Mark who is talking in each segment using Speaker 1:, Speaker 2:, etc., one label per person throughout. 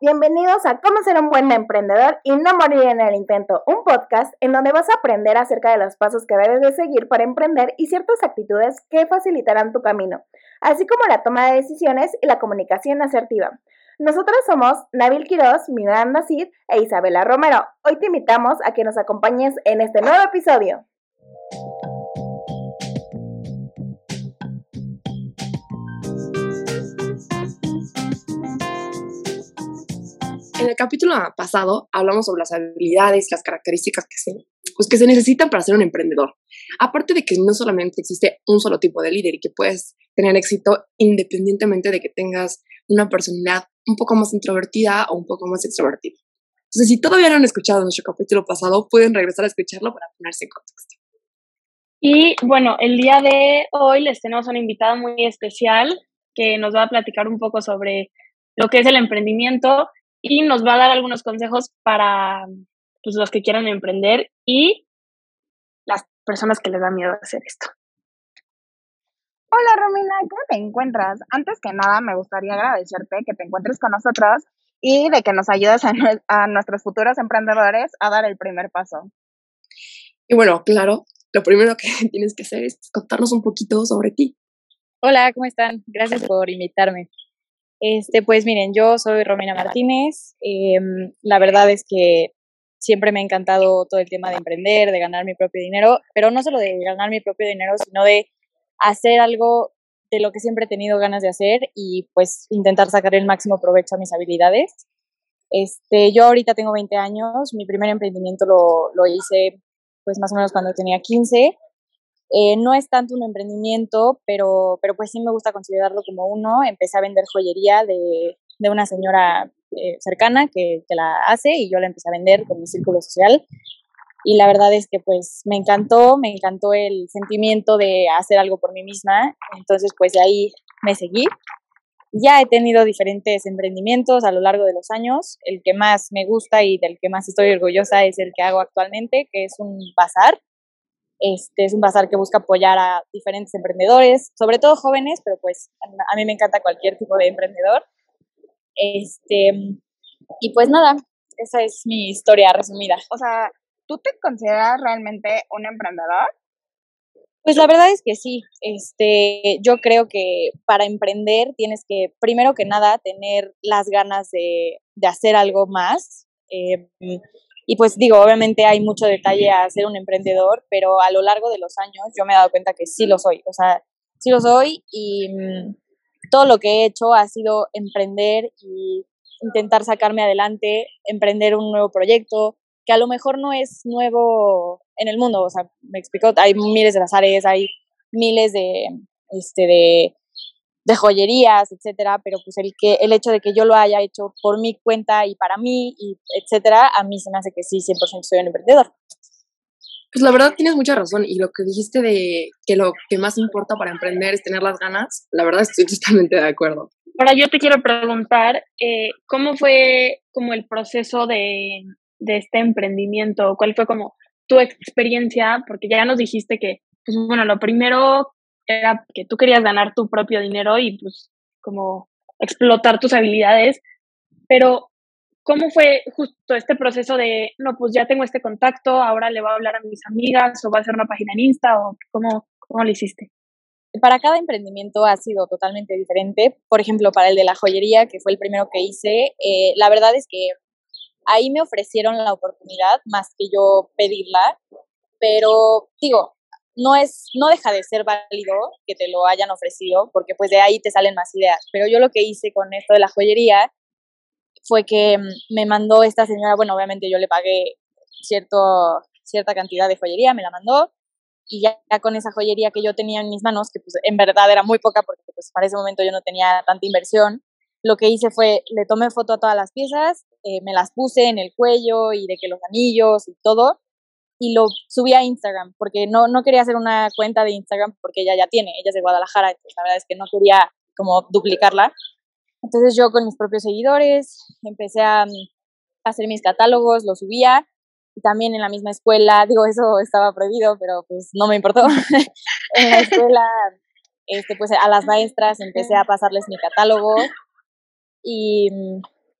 Speaker 1: Bienvenidos a Cómo ser un buen emprendedor y no morir en el intento, un podcast en donde vas a aprender acerca de los pasos que debes de seguir para emprender y ciertas actitudes que facilitarán tu camino, así como la toma de decisiones y la comunicación asertiva. Nosotros somos Nabil Quiroz, Miranda Cid e Isabela Romero. Hoy te invitamos a que nos acompañes en este nuevo episodio.
Speaker 2: En el capítulo pasado hablamos sobre las habilidades, las características que se, pues, que se necesitan para ser un emprendedor. Aparte de que no solamente existe un solo tipo de líder y que puedes tener éxito independientemente de que tengas una personalidad un poco más introvertida o un poco más extrovertida. Entonces, si todavía no han escuchado nuestro capítulo pasado, pueden regresar a escucharlo para ponerse en contexto.
Speaker 3: Y bueno, el día de hoy les tenemos una invitada muy especial que nos va a platicar un poco sobre lo que es el emprendimiento y nos va a dar algunos consejos para pues, los que quieran emprender y las personas que les da miedo hacer esto.
Speaker 1: Hola Romina, ¿cómo te encuentras? Antes que nada me gustaría agradecerte que te encuentres con nosotros y de que nos ayudes a, a nuestros futuros emprendedores a dar el primer paso.
Speaker 2: Y bueno, claro, lo primero que tienes que hacer es contarnos un poquito sobre ti.
Speaker 4: Hola, ¿cómo están? Gracias por invitarme. Este, pues miren, yo soy Romina Martínez. Em, la verdad es que siempre me ha encantado todo el tema de emprender, de ganar mi propio dinero, pero no solo de ganar mi propio dinero, sino de hacer algo de lo que siempre he tenido ganas de hacer y pues intentar sacar el máximo provecho a mis habilidades. Este, yo ahorita tengo 20 años, mi primer emprendimiento lo, lo hice pues más o menos cuando tenía 15 eh, no es tanto un emprendimiento, pero, pero pues sí me gusta considerarlo como uno. Empecé a vender joyería de, de una señora eh, cercana que, que, la hace y yo la empecé a vender con mi círculo social. Y la verdad es que pues me encantó, me encantó el sentimiento de hacer algo por mí misma. Entonces pues de ahí me seguí. Ya he tenido diferentes emprendimientos a lo largo de los años. El que más me gusta y del que más estoy orgullosa es el que hago actualmente, que es un bazar este es un bazar que busca apoyar a diferentes emprendedores, sobre todo jóvenes, pero pues a mí me encanta cualquier tipo de emprendedor. Este, y pues nada, esa es mi historia resumida.
Speaker 1: O sea, ¿tú te consideras realmente un emprendedor?
Speaker 4: Pues la verdad es que sí. Este, yo creo que para emprender tienes que, primero que nada, tener las ganas de, de hacer algo más. Eh, y pues digo, obviamente hay mucho detalle a ser un emprendedor, pero a lo largo de los años yo me he dado cuenta que sí lo soy, o sea, sí lo soy y mm, todo lo que he hecho ha sido emprender y intentar sacarme adelante, emprender un nuevo proyecto, que a lo mejor no es nuevo en el mundo, o sea, me explico, hay miles de bazares, hay miles de, este, de de joyerías, etcétera, pero pues el que el hecho de que yo lo haya hecho por mi cuenta y para mí y etcétera, a mí se me hace que sí 100% soy un emprendedor.
Speaker 2: Pues la verdad tienes mucha razón y lo que dijiste de que lo que más importa para emprender es tener las ganas, la verdad estoy totalmente de acuerdo.
Speaker 3: Ahora yo te quiero preguntar, eh, ¿cómo fue como el proceso de, de este emprendimiento? ¿Cuál fue como tu experiencia? Porque ya nos dijiste que, pues bueno, lo primero era que tú querías ganar tu propio dinero y pues como explotar tus habilidades, pero ¿cómo fue justo este proceso de, no, pues ya tengo este contacto, ahora le voy a hablar a mis amigas o voy a hacer una página en Insta o cómo, cómo lo hiciste?
Speaker 4: Para cada emprendimiento ha sido totalmente diferente. Por ejemplo, para el de la joyería, que fue el primero que hice, eh, la verdad es que ahí me ofrecieron la oportunidad más que yo pedirla, pero digo, no es, no deja de ser válido que te lo hayan ofrecido, porque pues de ahí te salen más ideas. Pero yo lo que hice con esto de la joyería fue que mm, me mandó esta señora, bueno, obviamente yo le pagué cierto, cierta cantidad de joyería, me la mandó, y ya, con esa joyería que yo tenía en mis manos, que pues en verdad era muy poca, porque pues para ese momento yo no tenía tanta inversión, lo que hice fue, le tomé foto a todas las piezas, eh, me las puse en el cuello y de que los anillos y todo, y lo subí a Instagram, porque no, no quería hacer una cuenta de Instagram porque ella ya tiene, ella es de Guadalajara, entonces la verdad es que no quería como duplicarla. Entonces yo con mis propios seguidores empecé a, hacer mis catálogos, lo subía y también en la misma escuela, digo, eso estaba prohibido, pero pues no me importó. en la escuela, este, pues a las maestras empecé a pasarles mi catálogo y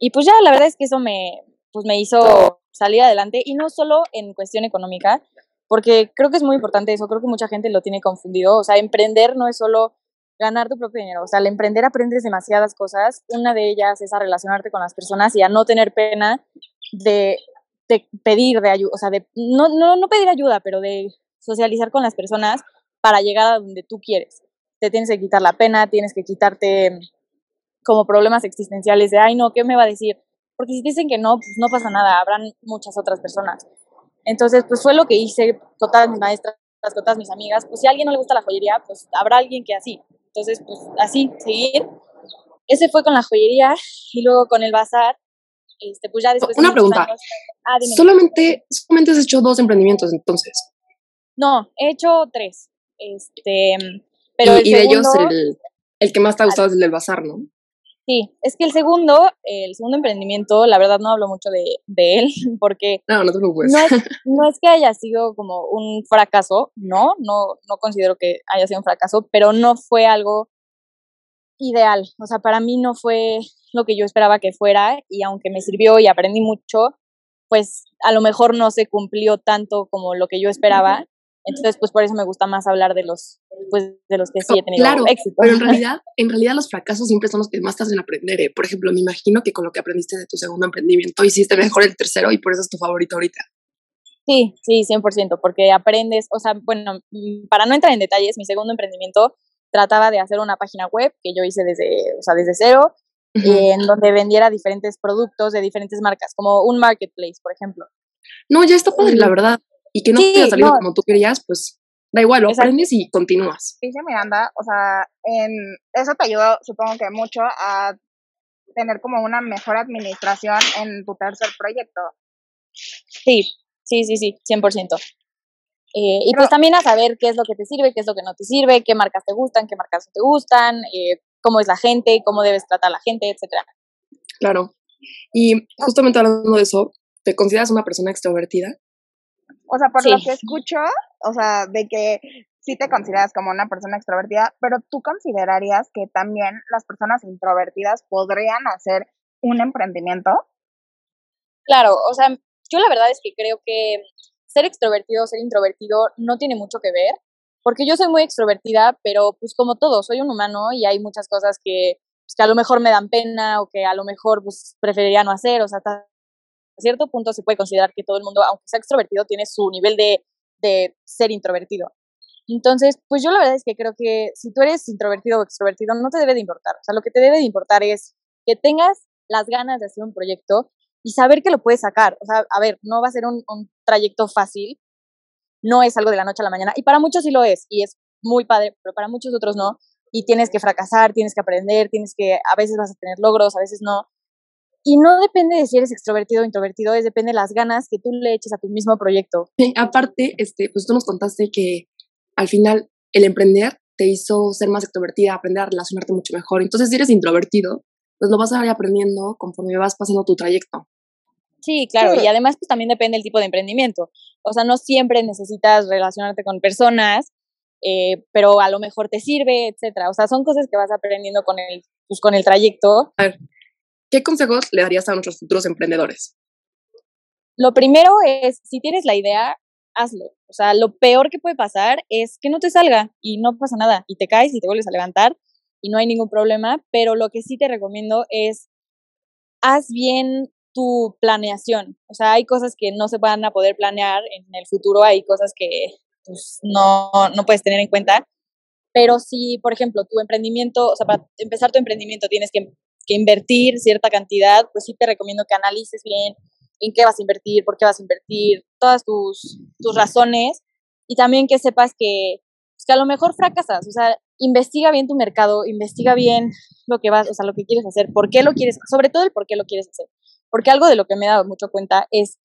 Speaker 4: y pues ya, la verdad es que eso me, pues me hizo salir adelante y no solo en cuestión económica, porque creo que es muy importante eso, creo que mucha gente lo tiene confundido, o sea, emprender no es solo ganar tu propio dinero, o sea, al emprender aprendes demasiadas cosas, una de ellas es a relacionarte con las personas y a no tener pena de, de pedir de ayuda, o sea, de no, no, no pedir ayuda, pero de socializar con las personas para llegar a donde tú quieres. Te tienes que quitar la pena, tienes que quitarte como problemas existenciales de, ay, no, ¿qué me va a decir? Porque si dicen que no, pues no pasa nada, habrán muchas otras personas. Entonces, pues fue lo que hice con todas mis maestras, con todas mis amigas. Pues si a alguien no le gusta la joyería, pues habrá alguien que así. Entonces, pues así, seguir. Ese fue con la joyería y luego con el bazar. Este, pues ya después...
Speaker 2: Una pregunta. ah, solamente, solamente has hecho dos emprendimientos entonces.
Speaker 4: No, he hecho tres. Este, pero
Speaker 2: y, de ellos el, el, que más te ha gustado es el del bazar, ¿no?
Speaker 4: Sí, es que el segundo, el segundo emprendimiento, la verdad no hablo mucho de, de él, porque
Speaker 2: no, no, te
Speaker 4: no, es, no es que haya sido como un fracaso, no, no, no considero que haya sido un fracaso, pero no fue algo ideal, o sea, para mí no fue lo que yo esperaba que fuera y aunque me sirvió y aprendí mucho, pues a lo mejor no se cumplió tanto como lo que yo esperaba entonces, pues por eso me gusta más hablar de los, pues, de los que sí he tenido
Speaker 2: claro,
Speaker 4: éxito.
Speaker 2: Pero en realidad, en realidad los fracasos siempre son los que más te hacen aprender. ¿eh? Por ejemplo, me imagino que con lo que aprendiste de tu segundo emprendimiento hiciste mejor el tercero y por eso es tu favorito ahorita.
Speaker 4: Sí, sí, 100%, porque aprendes, o sea, bueno, mm, para no entrar en detalles, mi segundo emprendimiento trataba de hacer una página web que yo hice desde, o sea, desde cero, en donde vendiera diferentes productos de diferentes marcas, como un marketplace, por ejemplo.
Speaker 2: No, ya está padre, la verdad y que no te haya salido como tú querías, pues da igual, lo aprendes y continúas.
Speaker 1: Dice Miranda, o sea, en eso te ayudó, supongo que mucho, a tener como una mejor administración en tu tercer proyecto.
Speaker 4: Sí, sí, sí, sí, 100%. Eh, y pues también a saber qué es lo que te sirve, qué es lo que no te sirve, qué marcas te gustan, qué marcas no te gustan, eh, cómo es la gente, cómo debes tratar a la gente, etcétera.
Speaker 2: Claro. Y justamente hablando de eso, ¿te consideras una persona extrovertida?
Speaker 1: O sea, por lo que escucho, o sea, de que sí te consideras como una persona extrovertida, pero tú considerarías que también las personas introvertidas podrían hacer un emprendimiento?
Speaker 4: Claro, o sea, yo la verdad es que creo que ser extrovertido o ser introvertido no tiene mucho que ver, porque yo soy muy extrovertida, pero pues como todo, soy un humano y hay muchas cosas que, pues, que a lo mejor me dan pena o que a lo mejor pues preferiría no hacer, o sea, cierto punto se puede considerar que todo el mundo, aunque sea extrovertido, tiene su nivel de, de ser introvertido. Entonces, pues yo la verdad es que creo que si tú eres introvertido o extrovertido, no te debe de importar. O sea, lo que te debe de importar es que tengas las ganas de hacer un proyecto y saber que lo puedes sacar. O sea, a ver, no va a ser un, un trayecto fácil, no es algo de la noche a la mañana, y para muchos sí lo es, y es muy padre, pero para muchos otros no, y tienes que fracasar, tienes que aprender, tienes que, a veces vas a tener logros, a veces no, y no depende de si eres extrovertido o introvertido, es depende de las ganas que tú le eches a tu mismo proyecto.
Speaker 2: Sí, aparte, este, pues tú nos contaste que al final el emprender te hizo ser más extrovertida, aprender a relacionarte mucho mejor. Entonces, si eres introvertido, pues lo vas a ir aprendiendo conforme vas pasando tu trayecto.
Speaker 4: Sí, claro, y además pues también depende del tipo de emprendimiento. O sea, no siempre necesitas relacionarte con personas, eh, pero a lo mejor te sirve, etcétera. O sea, son cosas que vas aprendiendo con el, pues, con el trayecto.
Speaker 2: A ver, ¿Qué consejos le darías a nuestros futuros emprendedores?
Speaker 4: Lo primero es, si tienes la idea, hazlo. O sea, lo peor que puede pasar es que no te salga y no pasa nada y te caes y te vuelves a levantar y no hay ningún problema, pero lo que sí te recomiendo es, haz bien tu planeación. O sea, hay cosas que no se van a poder planear en el futuro, hay cosas que pues, no, no puedes tener en cuenta. Pero si, por ejemplo, tu emprendimiento, o sea, para empezar tu emprendimiento tienes que que invertir cierta cantidad, pues sí te recomiendo que analices bien en qué vas a invertir, por qué vas a invertir, todas tus, tus razones y también que sepas que, pues que a lo mejor fracasas, o sea, investiga bien tu mercado, investiga bien lo que vas, o sea, lo que quieres hacer, por qué lo quieres, sobre todo el por qué lo quieres hacer. Porque algo de lo que me he dado mucho cuenta es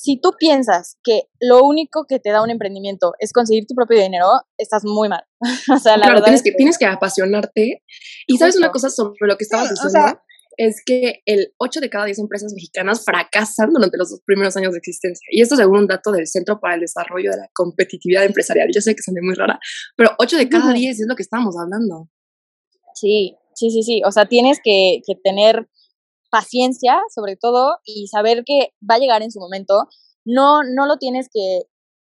Speaker 4: si tú piensas que lo único que te da un emprendimiento es conseguir tu propio dinero, estás muy mal. o sea, la
Speaker 2: claro,
Speaker 4: verdad
Speaker 2: tienes que, tienes que apasionarte. Y sabes una cosa sobre lo que estabas diciendo, es que el 8 de cada 10 empresas mexicanas fracasan durante los dos primeros años de existencia. Y esto según un dato del Centro para el Desarrollo de la Competitividad Empresarial. Yo sé que suena muy rara, pero 8 de cada 10 es lo que estábamos hablando.
Speaker 4: Sí, sí, sí, sí. O sea, tienes que, que tener paciencia, sobre todo, y saber que va a llegar en su momento. No, no lo tienes que,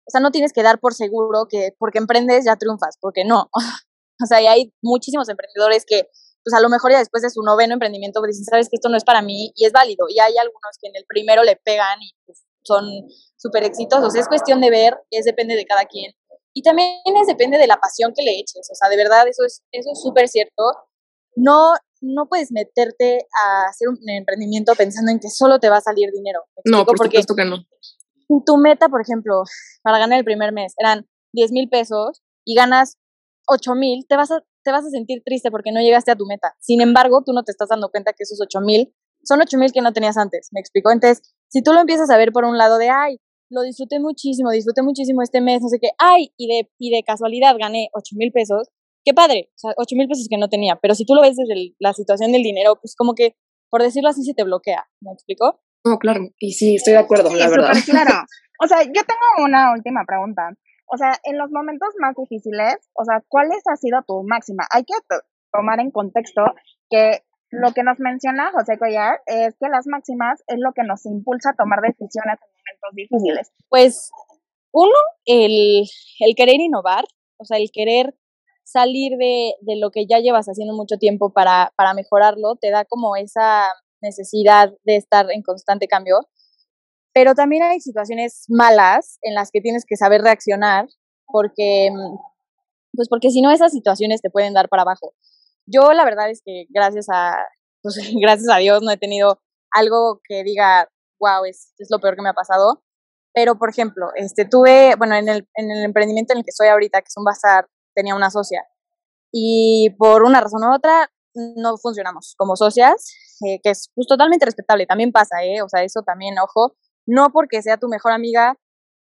Speaker 4: o sea, no tienes que dar por seguro que porque emprendes ya triunfas, porque no. o sea, y hay muchísimos emprendedores que, pues a lo mejor ya después de su noveno emprendimiento pues, dicen, sabes que esto no es para mí y es válido. Y hay algunos que en el primero le pegan y pues, son súper exitosos. Es cuestión de ver, es depende de cada quien. Y también es depende de la pasión que le eches. O sea, de verdad, eso es eso es súper cierto. No, no puedes meterte a hacer un emprendimiento pensando en que solo te va a salir dinero.
Speaker 2: No, por Porque supuesto que no.
Speaker 4: Tu meta, por ejemplo, para ganar el primer mes eran 10 mil pesos y ganas 8 mil, te vas, a, te vas a sentir triste porque no llegaste a tu meta. Sin embargo, tú no te estás dando cuenta que esos 8 mil son 8 mil que no tenías antes. ¿Me explico? Entonces, si tú lo empiezas a ver por un lado de, ay, lo disfruté muchísimo, disfruté muchísimo este mes, no sé qué, ay, y de, y de casualidad gané 8 mil pesos, qué padre, o sea, 8 mil pesos que no tenía, pero si tú lo ves desde la situación del dinero, pues como que, por decirlo así, se te bloquea, ¿me explico?
Speaker 2: No, claro, y sí, estoy de acuerdo, la verdad.
Speaker 1: claro. O sea, yo tengo una última pregunta. O sea, en los momentos más difíciles, o sea, ¿cuál ha sido tu máxima? Hay que tomar en contexto que lo que nos menciona José Collar es que las máximas es lo que nos impulsa a tomar decisiones en momentos difíciles.
Speaker 4: Pues, uno, el, el querer innovar, o sea, el querer salir de, de, lo que ya llevas haciendo mucho tiempo para, para mejorarlo, te da como esa necesidad de estar en constante cambio. Pero también hay situaciones malas en las que tienes que saber reaccionar porque, pues porque si no esas situaciones te pueden dar para abajo. Yo la verdad es que gracias a, pues, gracias a Dios no he tenido algo que diga, wow, es, es lo peor que me ha pasado. Pero, por ejemplo, este, tuve, bueno, en el, en el emprendimiento en el que estoy ahorita, que es un bazar, tenía una socia. Y por una razón u otra, no funcionamos como socias, eh, que es pues, totalmente respetable. También pasa, ¿eh? O sea, eso también, ojo, no porque sea tu mejor amiga,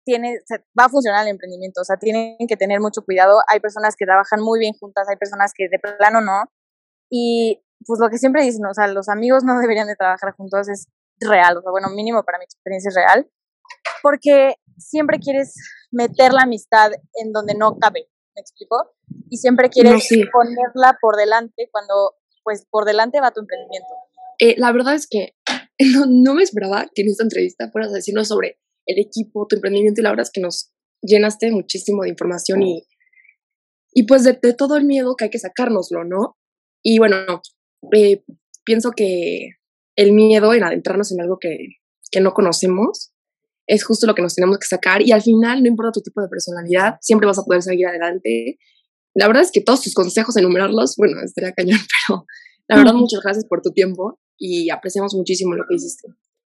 Speaker 4: tiene, va a funcionar el emprendimiento, o sea, tienen que tener mucho cuidado. Hay personas que trabajan muy bien juntas, hay personas que de plano no. Y pues lo que siempre dicen, o sea, los amigos no deberían de trabajar juntos, es real, o sea, bueno, mínimo para mi experiencia es real, porque siempre quieres meter la amistad en donde no cabe, ¿me explico? Y siempre quieres ponerla por delante cuando, pues, por delante va tu emprendimiento.
Speaker 2: Eh, la verdad es que no, me esperaba que en esta entrevista fueras a decirnos sobre el equipo, tu emprendimiento y la verdad es que nos llenaste muchísimo de información y, y pues de, todo el miedo que hay que sacárnoslo, ¿no? Y bueno, eh, pienso que el miedo en adentrarnos en algo que, que no conocemos es justo lo que nos tenemos que sacar y al final, no importa tu tipo de personalidad, siempre vas a poder seguir adelante. La verdad es que todos tus consejos, enumerarlos, bueno, estaría cañón, pero la verdad, muchas gracias por tu tiempo y apreciamos muchísimo lo que hiciste.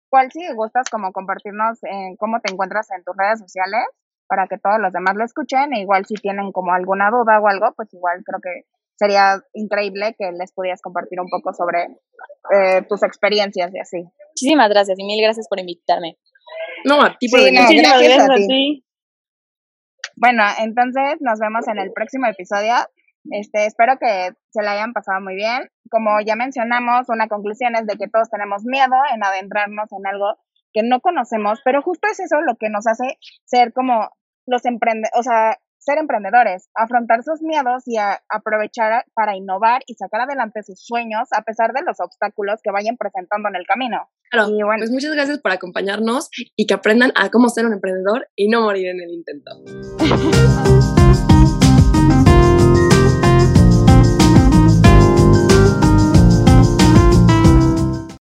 Speaker 1: ¿Cuál si gustas como compartirnos cómo te encuentras en tus redes sociales para que todos los demás lo escuchen? E igual si tienen como alguna duda o algo, pues igual creo que sería increíble que les pudieras compartir un poco sobre eh, tus experiencias y así.
Speaker 4: Muchísimas gracias y mil gracias por invitarme.
Speaker 2: No, a ti por
Speaker 1: gracias, a ti. Bueno, entonces nos vemos en el próximo episodio. Este, espero que se la hayan pasado muy bien. Como ya mencionamos, una conclusión es de que todos tenemos miedo en adentrarnos en algo que no conocemos, pero justo es eso lo que nos hace ser como los emprendedores, o sea, ser emprendedores, afrontar sus miedos y aprovechar para innovar y sacar adelante sus sueños a pesar de los obstáculos que vayan presentando en el camino.
Speaker 2: Claro, y bueno, pues muchas gracias por acompañarnos y que aprendan a cómo ser un emprendedor y no morir en el intento.